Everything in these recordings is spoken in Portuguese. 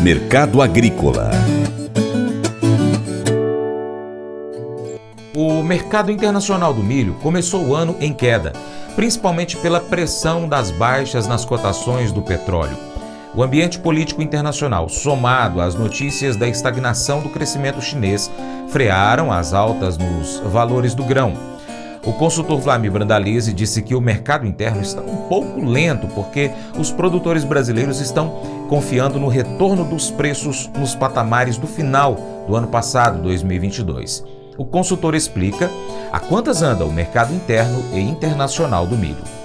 Mercado Agrícola O mercado internacional do milho começou o ano em queda, principalmente pela pressão das baixas nas cotações do petróleo. O ambiente político internacional, somado às notícias da estagnação do crescimento chinês, frearam as altas nos valores do grão. O consultor Vlamir Brandalize disse que o mercado interno está um pouco lento porque os produtores brasileiros estão confiando no retorno dos preços nos patamares do final do ano passado, 2022. O consultor explica a quantas anda o mercado interno e internacional do milho.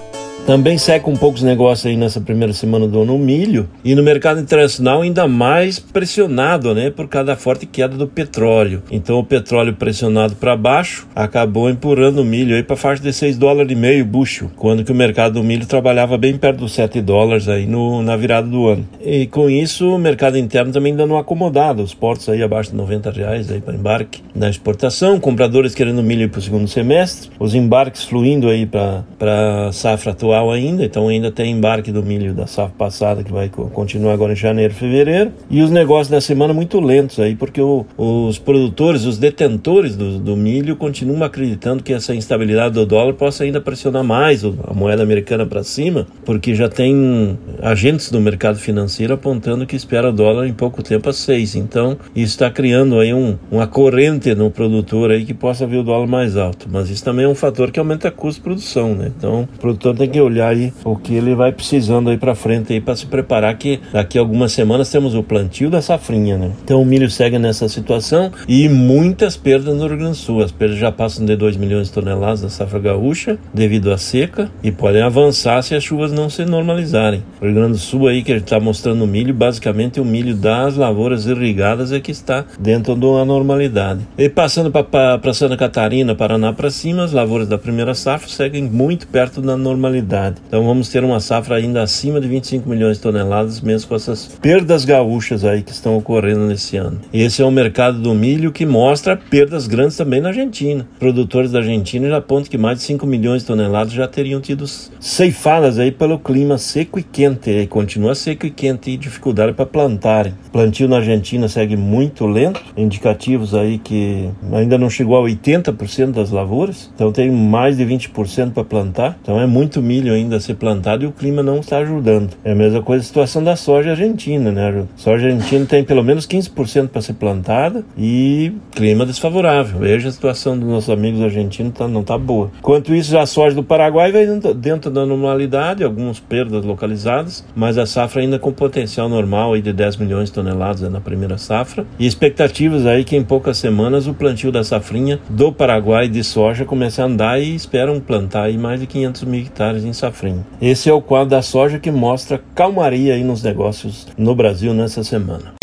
Também seca um pouco os negócios aí nessa primeira semana do ano o milho. E no mercado internacional ainda mais pressionado, né, por causa da forte queda do petróleo. Então o petróleo pressionado para baixo acabou empurrando o milho aí para faixa de 6 dólares e meio bucho, quando que o mercado do milho trabalhava bem perto dos 7 dólares aí no, na virada do ano. E com isso o mercado interno também ainda não acomodado, os portos aí abaixo de 90 reais aí para embarque na exportação, compradores querendo milho para o segundo semestre, os embarques fluindo aí para safra atual atual ainda, então ainda tem embarque do milho da safra passada que vai continuar agora em janeiro, fevereiro, e os negócios da semana muito lentos aí, porque o, os produtores, os detentores do, do, milho continuam acreditando que essa instabilidade do dólar possa ainda pressionar mais a moeda americana para cima, porque já tem agentes do mercado financeiro apontando que espera o dólar em pouco tempo a seis, então isso está criando aí um, uma corrente no produtor aí que possa ver o dólar mais alto, mas isso também é um fator que aumenta custo de produção, né? Então o produtor tem que olhar aí o que ele vai precisando aí para frente aí para se preparar que daqui a algumas semanas temos o plantio da safrinha, né? Então o milho segue nessa situação e muitas perdas no Rio Grande do Sul. As perdas já passam de 2 milhões de toneladas da safra gaúcha devido à seca e podem avançar se as chuvas não se normalizarem. O Rio Grande do Sul aí que a gente está mostrando o milho, basicamente o milho das lavouras irrigadas é que está dentro da normalidade. E passando para Santa Catarina, Paraná para cima, as lavouras da primeira safra seguem muito perto da normalidade então vamos ter uma safra ainda acima de 25 milhões de toneladas, mesmo com essas perdas gaúchas aí que estão ocorrendo nesse ano. Esse é o mercado do milho que mostra perdas grandes também na Argentina. Produtores da Argentina já apontam que mais de 5 milhões de toneladas já teriam tido ceifadas aí pelo clima seco e quente. E continua seco e quente e dificuldade para plantarem. Plantio na Argentina segue muito lento, indicativos aí que ainda não chegou a 80% das lavouras, então tem mais de 20% para plantar. Então é muito milho milho ainda a ser plantado e o clima não está ajudando. É a mesma coisa a situação da soja argentina, né? A soja argentina tem pelo menos 15% para ser plantada e clima desfavorável. Veja a situação dos nossos amigos argentinos, tá, não está boa. Enquanto isso, a soja do Paraguai vai dentro da normalidade, algumas perdas localizadas, mas a safra ainda com potencial normal aí de 10 milhões de toneladas né, na primeira safra. E expectativas aí que em poucas semanas o plantio da safrinha do Paraguai de soja comece a andar e esperam plantar aí mais de 500 mil hectares em safrinha. Esse é o quadro da soja que mostra calmaria aí nos negócios no Brasil nessa semana.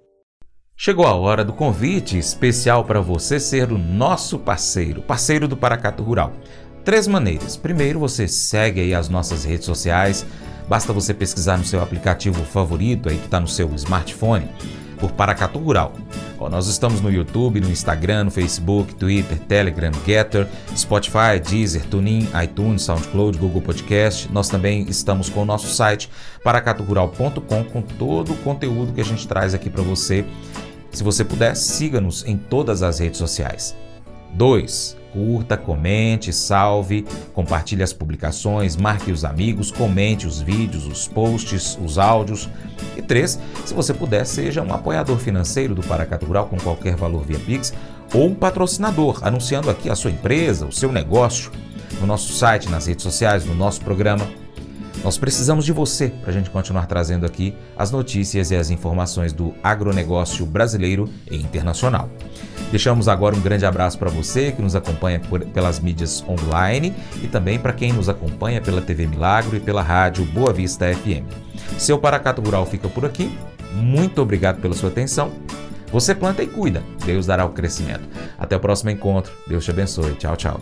Chegou a hora do convite especial para você ser o nosso parceiro, parceiro do Paracato Rural. Três maneiras. Primeiro, você segue aí as nossas redes sociais. Basta você pesquisar no seu aplicativo favorito aí que está no seu smartphone por Paracatu Rural. Ó, nós estamos no YouTube, no Instagram, no Facebook, Twitter, Telegram, Getter, Spotify, Deezer, TuneIn, iTunes, SoundCloud, Google Podcast. Nós também estamos com o nosso site paracaturural.com com todo o conteúdo que a gente traz aqui para você. Se você puder, siga-nos em todas as redes sociais. 2 curta, comente, salve, compartilhe as publicações, marque os amigos, comente os vídeos, os posts, os áudios. E três, se você puder, seja um apoiador financeiro do Paracato Rural com qualquer valor via Pix ou um patrocinador, anunciando aqui a sua empresa, o seu negócio, no nosso site, nas redes sociais, no nosso programa. Nós precisamos de você para a gente continuar trazendo aqui as notícias e as informações do agronegócio brasileiro e internacional. Deixamos agora um grande abraço para você que nos acompanha por, pelas mídias online e também para quem nos acompanha pela TV Milagro e pela rádio Boa Vista FM. Seu Paracato Rural fica por aqui. Muito obrigado pela sua atenção. Você planta e cuida. Deus dará o crescimento. Até o próximo encontro. Deus te abençoe. Tchau, tchau.